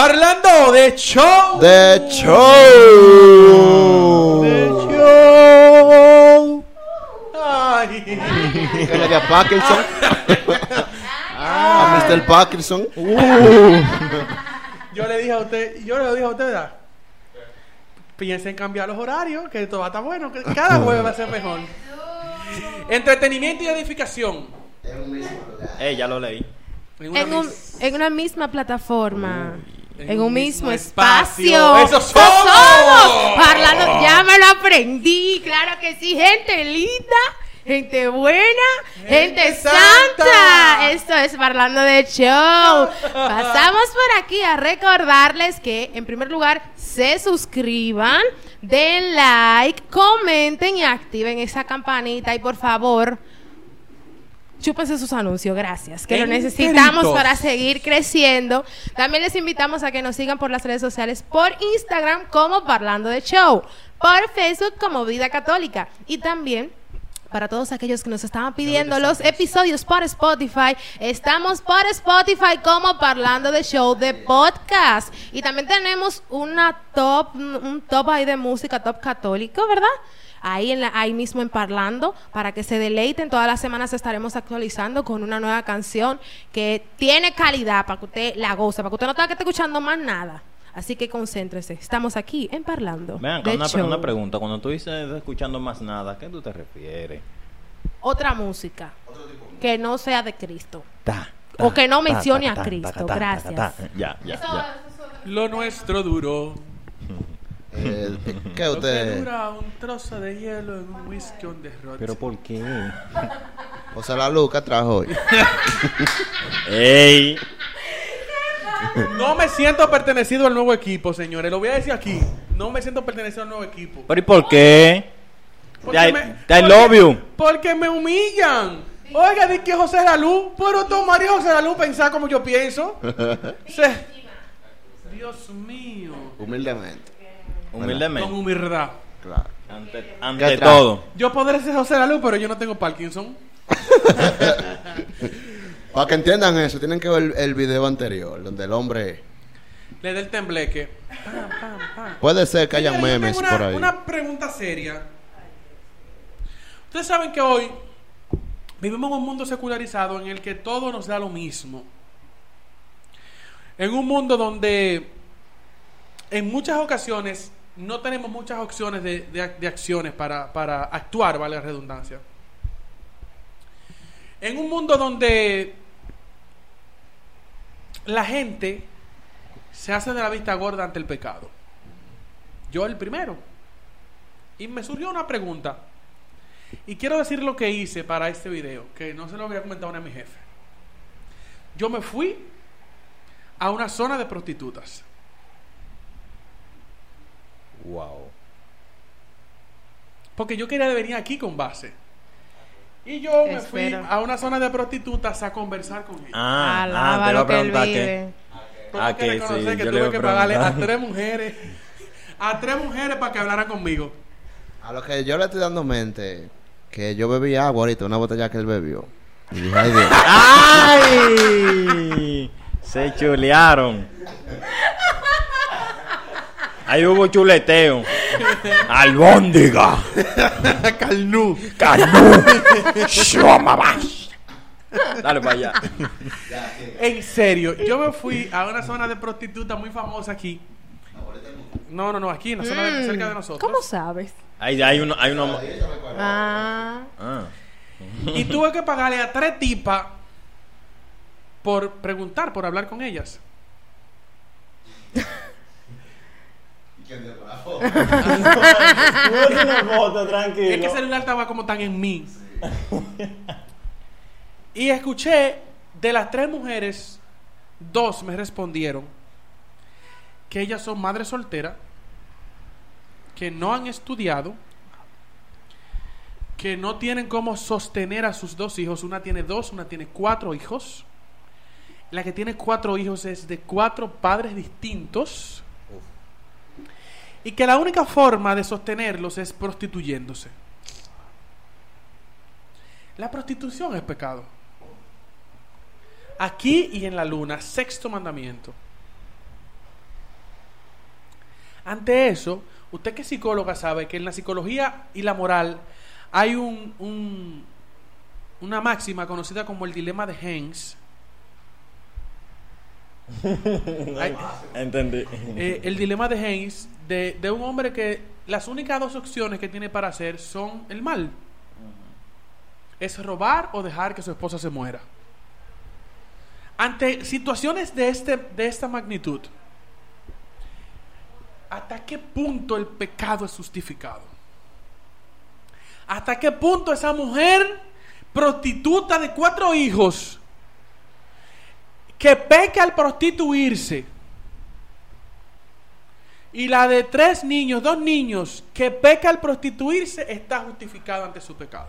Parlando de show. De show. De show. Ay. A Parkinson. A Mr. Parkinson. Yo le dije a usted, yo le dije a usted, ¿verdad? Piensa en cambiar los horarios, que todo va a estar bueno, que cada jueves va a ser mejor. Entretenimiento y edificación. Eh, ya lo leí. En una En, un- mis- en una misma plataforma. En En, un mismo mismo espacio. espacio. ¡Eso somos! Parlando, ya me lo aprendí. Claro que sí, gente linda, gente buena, gente, Gente santa. santa. Esto es Parlando de Show. Pasamos por aquí a recordarles que, en primer lugar, se suscriban, den like, comenten y activen esa campanita. Y por favor, Chúpense sus anuncios, gracias. Que lo necesitamos Enteritos. para seguir creciendo. También les invitamos a que nos sigan por las redes sociales, por Instagram como Parlando de Show, por Facebook como Vida Católica y también para todos aquellos que nos estaban pidiendo los episodios por Spotify, estamos por Spotify como Parlando de Show de podcast. Y también tenemos una top, un top ahí de música, top católico, ¿verdad? Ahí, en la- ahí mismo en Parlando, para que se deleiten. Todas las semanas estaremos actualizando con una nueva canción que tiene calidad para que usted la goce, para que usted no tenga que estar escuchando más nada. Así que concéntrese. Estamos aquí en Parlando. Vean, una, Show. una pregunta. Cuando tú dices escuchando más nada, ¿a qué tú te refieres? Otra música que no sea de Cristo. Ta, O que no mencione ta, a Cristo, gracias. ta, ta. Ya, ya, ya. Lo nuestro duró. ¿Qué Lo que usted? dura un trozo de hielo en un whisky on the. ¿Pero por qué? José La Luca trajo hoy. ¡Ey! No me siento pertenecido al nuevo equipo, señores. Lo voy a decir aquí. No me siento pertenecido al nuevo equipo. ¿Pero y por qué? Porque I- me- I porque- love you. Porque me humillan. Oiga, di que José Lalu, pero tomaría José Lalu pensar como yo pienso. Se- Dios mío. Humildemente. Con Con Humildemente. humildad. Claro. Ante, ¿Qué ante todo. Yo podré ser José Lalu, pero yo no tengo Parkinson. Para que entiendan eso, tienen que ver el video anterior, donde el hombre. Le dé el tembleque. Pam, pam, pam. Puede ser que haya memes una, por ahí. Una pregunta seria. Ustedes saben que hoy vivimos en un mundo secularizado en el que todo nos da lo mismo. En un mundo donde en muchas ocasiones no tenemos muchas opciones de, de ac- de acciones para, para actuar, vale la redundancia. En un mundo donde la gente se hace de la vista gorda ante el pecado. Yo el primero. Y me surgió una pregunta. Y quiero decir lo que hice para este video, que no se lo había comentado a mi jefe. Yo me fui a una zona de prostitutas. Wow. Porque yo quería venir aquí con base. Y yo me fui a una zona de prostitutas a conversar con ellos. Ah, Alaba ah, te iba lo a que él preguntar vive. Tengo Ah, que reconocer sí, que tuve que pagarle a tres mujeres. A tres mujeres para que hablaran conmigo. A lo que yo le estoy dando mente, que yo bebí agua ahorita, una botella que él bebió. Y dije, ay Dios. ¡Ay! Se chulearon. Ahí hubo chuleteo. Albóndiga. Calnú. Canú. Shomabas. Dale para allá. En serio, yo me fui a una zona de prostitutas muy famosa aquí. No, no, no, aquí en la zona de- Mm, cerca de nosotros. ¿Cómo sabes? Ahí hay uno, hay uno. Ah, Ah. Y tuve que pagarle a tres tipas por preguntar, por hablar con ellas. Es que el celular estaba como tan en mí. Y escuché de las tres mujeres, dos me respondieron que ellas son madres solteras, que no han estudiado, que no tienen cómo sostener a sus dos hijos. Una tiene dos, una tiene cuatro hijos. La que tiene cuatro hijos es de cuatro padres distintos. Y que la única forma de sostenerlos es prostituyéndose. La prostitución es pecado. Aquí y en la luna, sexto mandamiento. Ante eso, usted que es psicóloga sabe que en la psicología y la moral hay un, un- una máxima conocida como el dilema de Haynes. Entendí. eh, el dilema de Haynes de, de un hombre que las únicas dos opciones que tiene para hacer son el mal. Es robar o dejar que su esposa se muera. Ante situaciones de, este, de esta magnitud, ¿hasta qué punto el pecado es justificado? ¿Hasta qué punto esa mujer prostituta de cuatro hijos que peca al prostituirse y la de tres niños, dos niños que peca al prostituirse está justificada ante su pecado?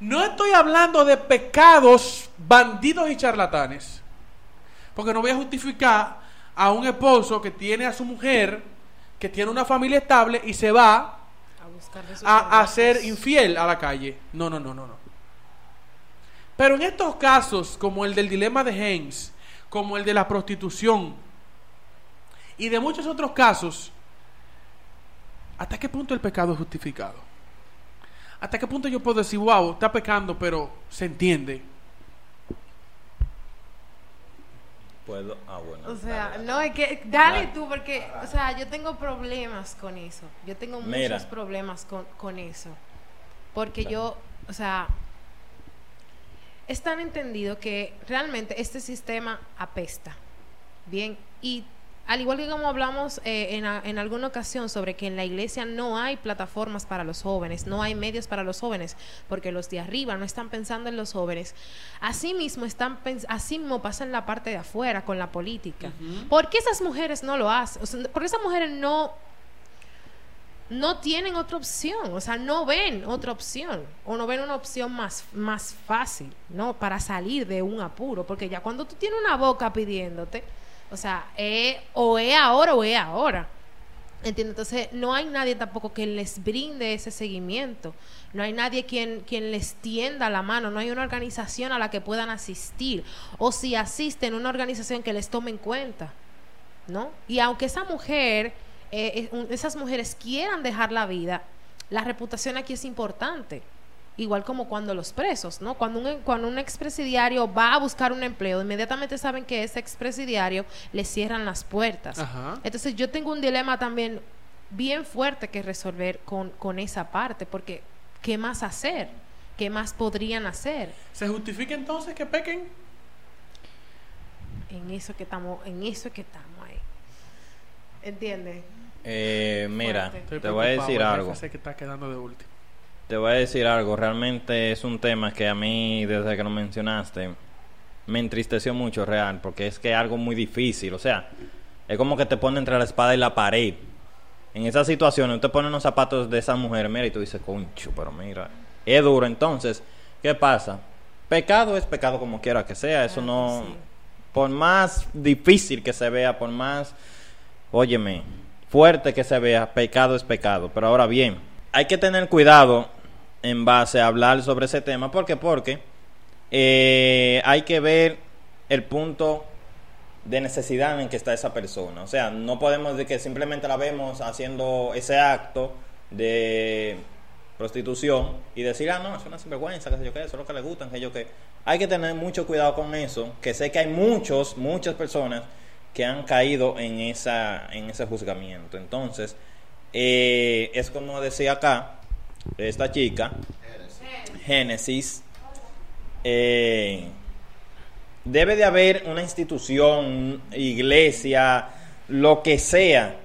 No estoy hablando de pecados, bandidos y charlatanes. Porque no voy a justificar a un esposo que tiene a su mujer, que tiene una familia estable y se va A a, a ser infiel a la calle. No, no, no, no, no. Pero en estos casos, como el del dilema de Haynes, como el de la prostitución y de muchos otros casos, ¿hasta qué punto el pecado es justificado? ¿Hasta qué punto yo puedo decir, wow, está pecando, pero se entiende? Puedo. Ah, bueno. O sea, dale, dale. no, es que, dale Dale. tú, porque, o sea, yo tengo problemas con eso. Yo tengo Mira. muchos problemas con, con eso. Porque Dale. yo, o sea, es tan entendido que realmente este sistema apesta. Bien, y al igual que como hablamos eh, en, a- en alguna ocasión sobre que en la iglesia no hay plataformas para los jóvenes, no hay medios para los jóvenes, porque los de arriba no están pensando en los jóvenes. Así mismo están así mismo pasa en la parte de afuera con la política. ¿Por qué esas mujeres no lo hacen? O sea, ¿Por qué esas mujeres no no tienen otra opción, o sea, no ven otra opción o no ven una opción más, más fácil, ¿no? Para salir de un apuro, porque ya cuando tú tienes una boca pidiéndote, o sea, o es ahora o es ahora. ¿Entiendes? Entonces, no hay nadie tampoco que les brinde ese seguimiento. No hay nadie quien, quien les tienda la mano. No hay una organización a la que puedan asistir. O si asisten, una organización que les tome en cuenta. ¿no? Y aunque esa mujer, eh, esas mujeres quieran dejar la vida, la reputación aquí es importante. Igual como cuando los presos, ¿no? Cuando un, cuando un expresidiario va a buscar un empleo, inmediatamente saben que ese expresidiario le cierran las puertas. Ajá. Entonces yo tengo un dilema también bien fuerte que resolver con, con esa parte, porque ¿qué más hacer? ¿Qué más podrían hacer? ¿Se justifica entonces que pequen? En eso que estamos, en eso que estamos ahí. ¿Entiendes? Eh, mira, Fuerte. Te voy a decir algo. sé que está quedando de último. Te voy a decir algo. Realmente es un tema que a mí, desde que lo mencionaste, me entristeció mucho, real, porque es que es algo muy difícil. O sea, es como que te pone entre la espada y la pared. En esas situaciones, tú te pones los zapatos de esa mujer, mira, y tú dices, concho, pero mira, es duro. Entonces, ¿qué pasa? Pecado es pecado como quiera que sea. Eso Claro no. Por más difícil que se vea, por más. Óyeme, fuerte que se vea, pecado es pecado. Pero ahora bien, hay que tener cuidado en base a hablar sobre ese tema. ¿Por qué? Porque eh, hay que ver el punto de necesidad en que está esa persona. O sea, no podemos de que simplemente la vemos haciendo ese acto de prostitución y decir, ah, no, es una sinvergüenza, que sé yo qué, eso es lo que le gustan, que yo qué. Hay que tener mucho cuidado con eso, que sé que hay muchos, muchas personas que han caído en, esa, en ese juzgamiento. Entonces, eh, es como decía acá, esta chica, Génesis, eh, debe de haber una institución, iglesia, lo que sea,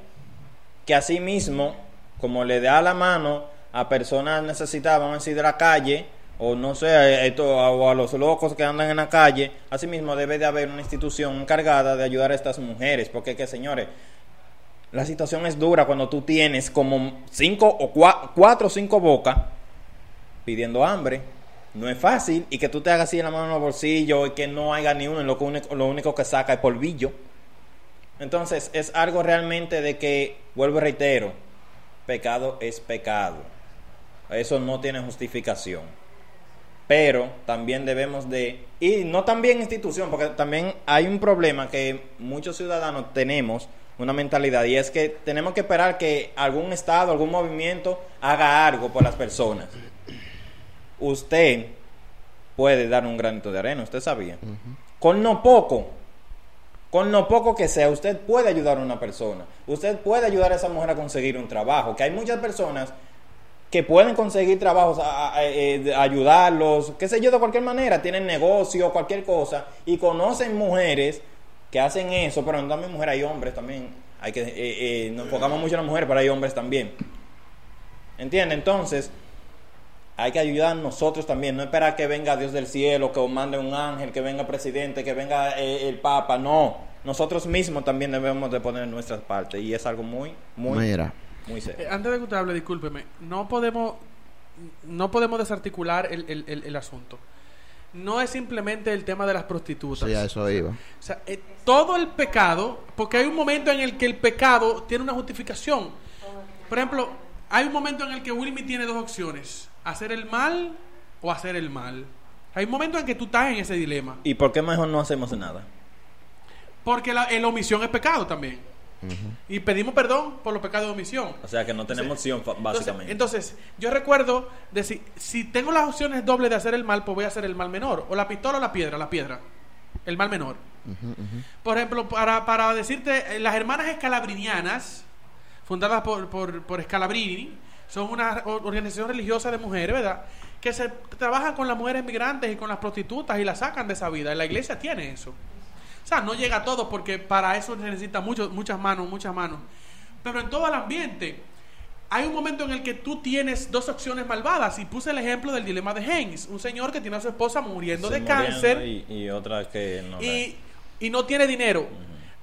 que así mismo, como le da la mano a personas necesitadas, vamos a decir, de la calle, o no sé, esto, o a los locos que andan en la calle, así mismo debe de haber una institución encargada de ayudar a estas mujeres, porque que señores, la situación es dura cuando tú tienes como cinco o cua- cuatro o cinco bocas pidiendo hambre. No es fácil y que tú te hagas así en la mano en los bolsillos y que no haya ni uno, lo, único, lo único que saca es polvillo. Entonces es algo realmente de que, vuelvo y reitero, pecado es pecado. Eso no tiene justificación. Pero también debemos de, y no también institución, porque también hay un problema que muchos ciudadanos tenemos una mentalidad y es que tenemos que esperar que algún estado, algún movimiento haga algo por las personas. Usted puede dar un granito de arena, usted sabía. Con no poco, con lo poco que sea, usted puede ayudar a una persona. Usted puede ayudar a esa mujer a conseguir un trabajo. Que hay muchas personas que pueden conseguir trabajos, a, a- eh, ayudarlos, qué sé yo, de cualquier manera. Tienen negocio, cualquier cosa. Y conocen mujeres que hacen eso. Pero no también mujeres, hay hombres también. Hay que, eh, eh, nos enfocamos mucho en las mujeres, pero hay hombres también. ¿Entiende? Entonces, hay que ayudar nosotros también, no esperar que venga Dios del cielo, que os mande un ángel, que venga presidente, que venga eh, el Papa, no. Nosotros mismos también debemos de poner nuestra parte y es algo muy, muy, Mira, muy Eh, antes de que usted hable, discúlpeme, no podemos, no podemos desarticular el, el- el- el asunto. No es simplemente el tema de las prostitutas. sí, a eso iba. O sea, eh, todo el pecado, porque hay un momento en el que el pecado tiene una justificación. Por ejemplo, hay un momento en el que Wilmy tiene dos opciones: hacer el mal o hacer el mal. Hay un momento en que tú estás en ese dilema. ¿Y por qué mejor no hacemos nada? Porque la, la omisión es pecado también. Y pedimos perdón por los pecados de omisión. O sea que no tenemos opción, básicamente. Entonces, entonces, yo recuerdo de si, si tengo las opciones dobles de hacer el mal, pues voy a hacer el mal menor. O la pistola o la piedra, la piedra. El mal menor. Por ejemplo, para, para decirte, eh, las hermanas escalabrinianas, fundadas por, por, por Scalabrini, son una organización religiosa de mujeres, ¿verdad? Que se trabajan con las mujeres migrantes y con las prostitutas y las sacan de esa vida. La iglesia tiene eso. O sea, no llega a todo porque para eso se necesita mucho, muchas manos, muchas manos. Pero en todo el ambiente, hay un momento en el que tú tienes dos opciones malvadas. Y puse el ejemplo del dilema de Haynes. Un señor que tiene a su esposa muriendo Se de muriendo cáncer Y, y otra que no. y, y no tiene dinero.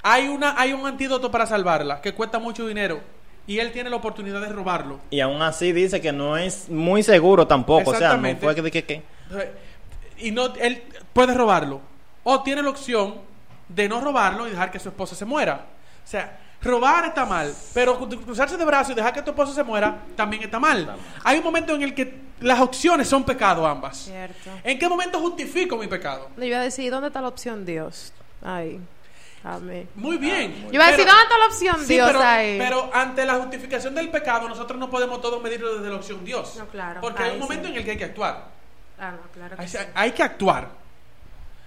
Hay, una, hay un antídoto para salvarla que cuesta mucho dinero. Y él tiene la oportunidad de robarlo. Y aún así dice que no es muy seguro tampoco. O sea, no fue que, que, que- Y no, él puede robarlo. O tiene la opción de no robarlo y dejar que su esposa se muera. O sea, robar está mal, pero cru- cruzarse de brazos y dejar que tu esposa se muera también está mal. Hay un momento en el que las opciones son pecado ambas. Cierto. ¿En qué momento justifico mi pecado? Yo iba a decir, ¿dónde está la opción Dios? Ahí. Amén. Muy bien. Yo iba a decir, Pero- ¿dónde está la opción Sí, Dios pero, ahí? pero ante la justificación del pecado, nosotros no podemos todos medirlo desde la opción Dios. No, claro. Porque hay un momento sí. en el que hay que actuar. Ah, no, claro que Hay, sí. hay que actuar.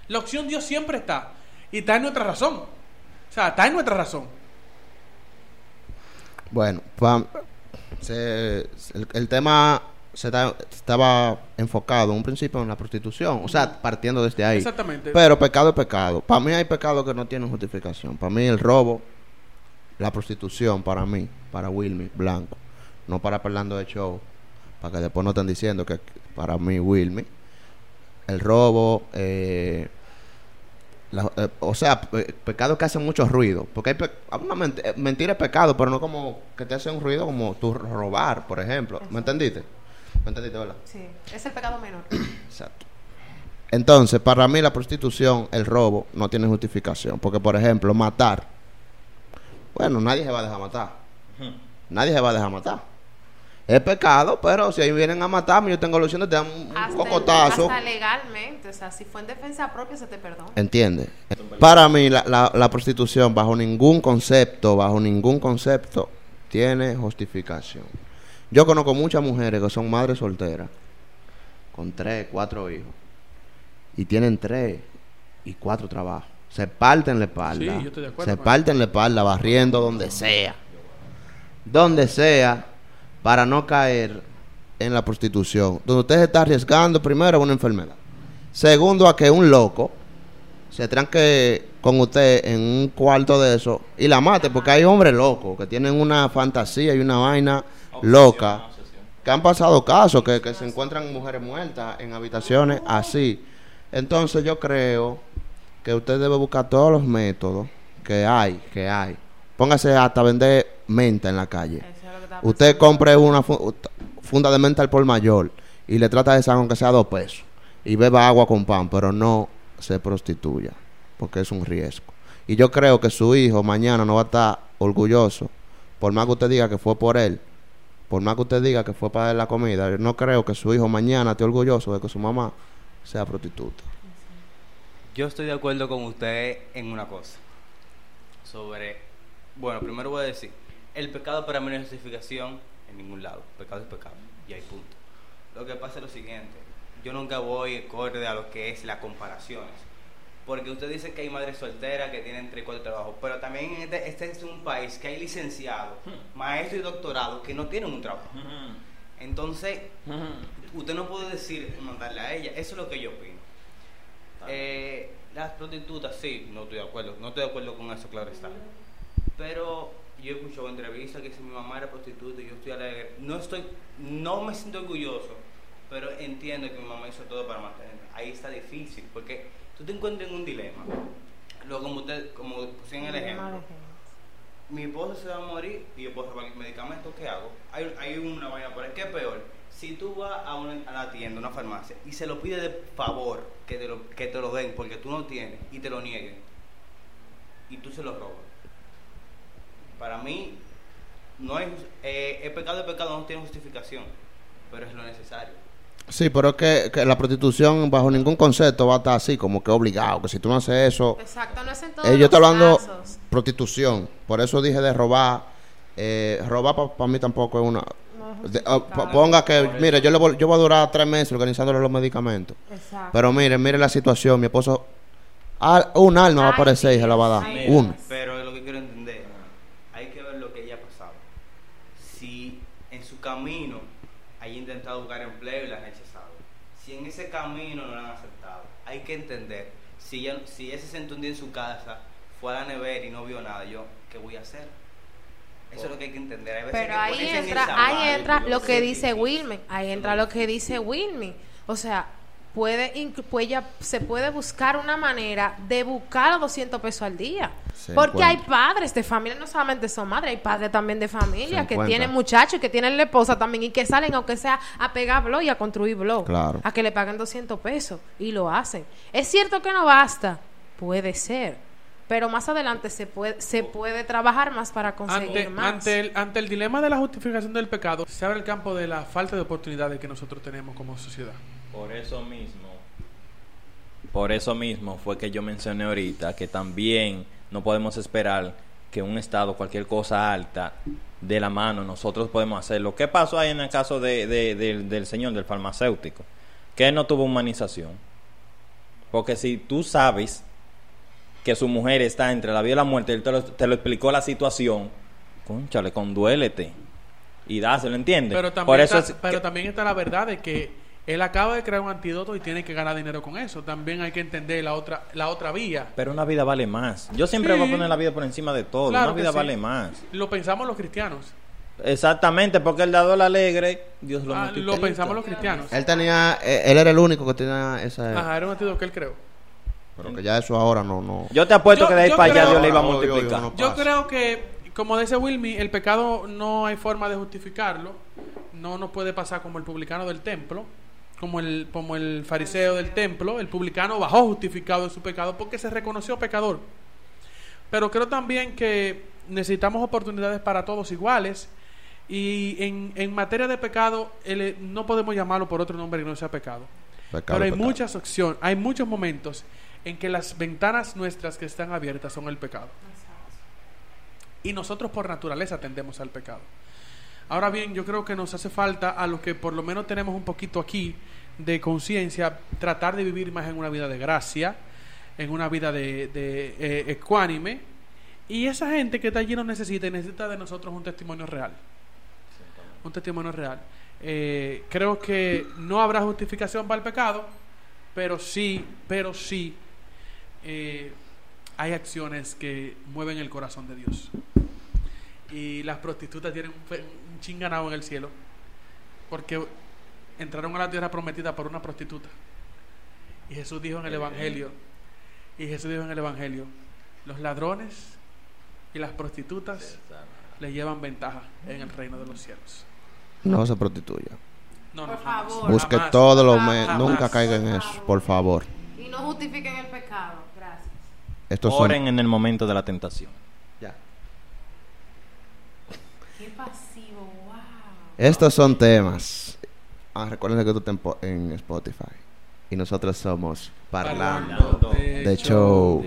La opción Dios siempre está. Y está en nuestra razón. O sea, está en nuestra razón. Bueno, pa- se- el, el tema se ta- estaba enfocado en un principio en la prostitución, o sea, partiendo desde ahí. Exactamente. Pero pecado es pecado. Para mí hay pecados que no tienen justificación. Para mí el robo, la prostitución, para mí, para Wilmy Blanco, no para Parlando de Show, para que después no estén diciendo que para mí Wilmy, el robo, eh, la- eh, o sea, pe- pecados que hacen mucho ruido. Porque hay pe- una ment- eh, mentira es pecado, pero no como que te hace un ruido como tú robar, por ejemplo. ¿Me entendiste? ¿Me entendiste, verdad? Sí, es el pecado menor. Exacto. Entonces, para mí la prostitución, el robo, no tiene justificación. Porque, por ejemplo, matar. Bueno, nadie se va a dejar matar. Nadie se va a dejar matar. Es pecado, pero si ahí vienen a matarme, yo tengo la opción de te dar un, Hasta, cocotazo. hasta legalmente, o sea, si fue en defensa propia se te perdona. ¿Entiendes? Para mí, la, la- la prostitución, bajo ningún concepto, bajo ningún concepto, tiene justificación. Yo conozco muchas mujeres que son madres solteras, con tres, cuatro hijos, y tienen tres y cuatro trabajos. Se parten la espalda. Sí, yo estoy de acuerdo se parten la espalda barriendo donde sea. Donde sea, para no caer en la prostitución. Donde usted se está arriesgando, primero, a una enfermedad. Segundo, a que un loco se tranque con usted en un cuarto de eso y la mate, porque hay hombres locos que tienen una fantasía y una vaina loca. Que han pasado casos que, que se encuentran mujeres muertas en habitaciones así. Entonces yo creo que usted debe buscar todos los métodos que hay, que hay. Póngase hasta vender menta en la calle. Usted compre una fu- funda de menta al por mayor y le trata de sacar aunque sea dos pesos y beba agua con pan, pero no se prostituya porque es un riesgo. Y yo creo que su hijo mañana no va a estar orgulloso, por más que usted diga que fue por él, por más que usted diga que fue para darle la comida, yo no creo que su hijo mañana esté orgulloso de que su mamá sea prostituta. Yo estoy de acuerdo con usted en una cosa. Sobre Bueno, primero voy a decir, el pecado para mí no es justificación en ningún lado. Pecado es pecado. Y hay punto. Lo que pasa es lo siguiente. Yo nunca voy acorde a lo que es las comparaciones. Porque usted dice que hay madres solteras que tienen tres cuatro trabajos, pero también este, este es un país que hay licenciados, maestros y doctorados que no tienen un trabajo. Entonces, usted no puede decir mandarle a ella. Eso es lo que yo opino. Eh, las prostitutas, sí, no estoy de acuerdo. No estoy de acuerdo con eso, claro está. Pero yo he escuchado entrevistas que si mi mamá era prostituta y yo estoy alegre. No estoy, no me siento orgulloso, pero entiendo que mi mamá hizo todo para mantenerme. Ahí está difícil, porque tú te encuentras en un dilema. Luego, como usted, como pusieron el ejemplo, mi esposo se va a morir y yo puedo robar medicamentos, ¿qué hago? Hay, hay una vaina por ahí. ¿Qué es peor? Si tú vas a, una, a la tienda, a una farmacia, y se lo pide de favor que te lo, que te lo den porque tú no tienes y te lo nieguen, y tú se lo robas. Para mí, no hay, jus- eh, el pecado de pecado no tiene justificación, pero es lo necesario. Sí, pero es que, que la prostitución bajo ningún concepto va a estar así, como que obligado, que si tú no haces eso... Exacto, no es en todos Eh, yo estoy hablando casos. prostitución, por eso dije de robar. Eh, robar para mí tampoco es una... de- ah, po- ponga que, mire, yo, le voy, yo voy a durar tres meses organizándole los medicamentos. Exacto. Pero mire, mire la situación, mi esposo... ah, un alma va a aparecer y se la va a dar. ay, Uno. Pero lo que quiero entender, hay que ver lo que ella ha pasado. Si en su camino haya intentado buscar empleo y la han rechazado. Si en ese camino no la han aceptado, hay que entender. Si ella, si ella se sentó un día en su casa, fue a la nevera y no vio nada, yo, ¿qué voy a hacer? Eso es lo que hay que entender. Hay veces Pero que ahí en entra, ahí entra lo que dice. Wilmy, ahí entra lo que dice Wilmy. O sea, puede, inc- pues se puede buscar una manera de buscar los 200 pesos al día. Se Porque hay padres de familia, no solamente son madres, hay padres también de familia Se que encuentra. tienen muchachos, que tienen la esposa también y que salen, aunque sea a pegar blog y a construir blog. Claro. A que le paguen 200 pesos y lo hacen. Es cierto que no basta, puede ser. Pero más adelante se puede, se puede trabajar más para conseguir Ante, más. ante, el, ante el dilema de la justificación del pecado, se abre el campo de la falta de oportunidades que nosotros tenemos como sociedad. Por eso mismo, por eso mismo fue que yo mencioné ahorita que también no podemos esperar que un estado, cualquier cosa alta, de la mano, nosotros podemos hacerlo. ¿Qué pasó ahí en el caso de, de- del- del señor, del farmacéutico? Que él no tuvo humanización. Porque si tú sabes que su mujer está entre la vida y la muerte, él te lo, te lo explicó la situación, conchale, conduélete y dáselo, ¿entiendes? Pero también, Por eso está, es pero también está la verdad de que él acaba de crear un antídoto y tiene que ganar dinero con eso. También hay que entender la otra, la otra vía. Pero una vida vale más. Yo siempre Sí. voy a poner la vida por encima de todo. Claro una vida sí. vale más. Lo pensamos los cristianos. Exactamente, porque el dado al alegre, Dios lo Ah, multiplica. lo pensamos los cristianos. Él tenía... eh, él era el único que tenía esa... Ajá, era un antídoto que él creó. Pero que ya eso ahora no... no. Yo te apuesto Yo- que de ahí para allá Dios le iba a multiplicar. no Yo creo que, como dice Wilmy, el pecado no hay forma de justificarlo. No nos puede pasar como el publicano del templo, como el, como el fariseo del templo. El publicano bajó justificado de su pecado porque se reconoció pecador. Pero creo también que necesitamos oportunidades para todos iguales. Y en, en materia de pecado, el- no podemos llamarlo por otro nombre que no sea pecado. Pecado, Pero hay pecado. muchas opciones, hay muchos momentos en que las ventanas nuestras que están abiertas son el pecado. Y nosotros por naturaleza tendemos al pecado. Ahora bien, yo creo que nos hace falta a los que por lo menos tenemos un poquito aquí de conciencia, tratar de vivir más en una vida de gracia, en una vida de, de, eh, ecuánime. Y esa gente que está allí nos necesita y necesita de nosotros un testimonio real. Un testimonio real. Eh, creo que no habrá justificación para el pecado, pero sí, pero sí eh, hay acciones que mueven el corazón de Dios. Y las prostitutas tienen un, un chinganado en el cielo, porque entraron a la tierra prometida por una prostituta. Y Jesús dijo en el Evangelio, y Jesús dijo en el Evangelio, los ladrones y las prostitutas le llevan ventaja en el reino de los cielos. No se prostituya. No, Por no, jamás. favor. Busque Jamás. todo lo... Jamás. me- Jamás. Nunca caiga en Por eso, por favor. Y no justifiquen el pecado. Gracias. Estos son... Oren en el momento de la tentación. Estos son temas. Ah, recuerden que tú estás en Spotify. Y nosotros somos Parlando, Parlando De show.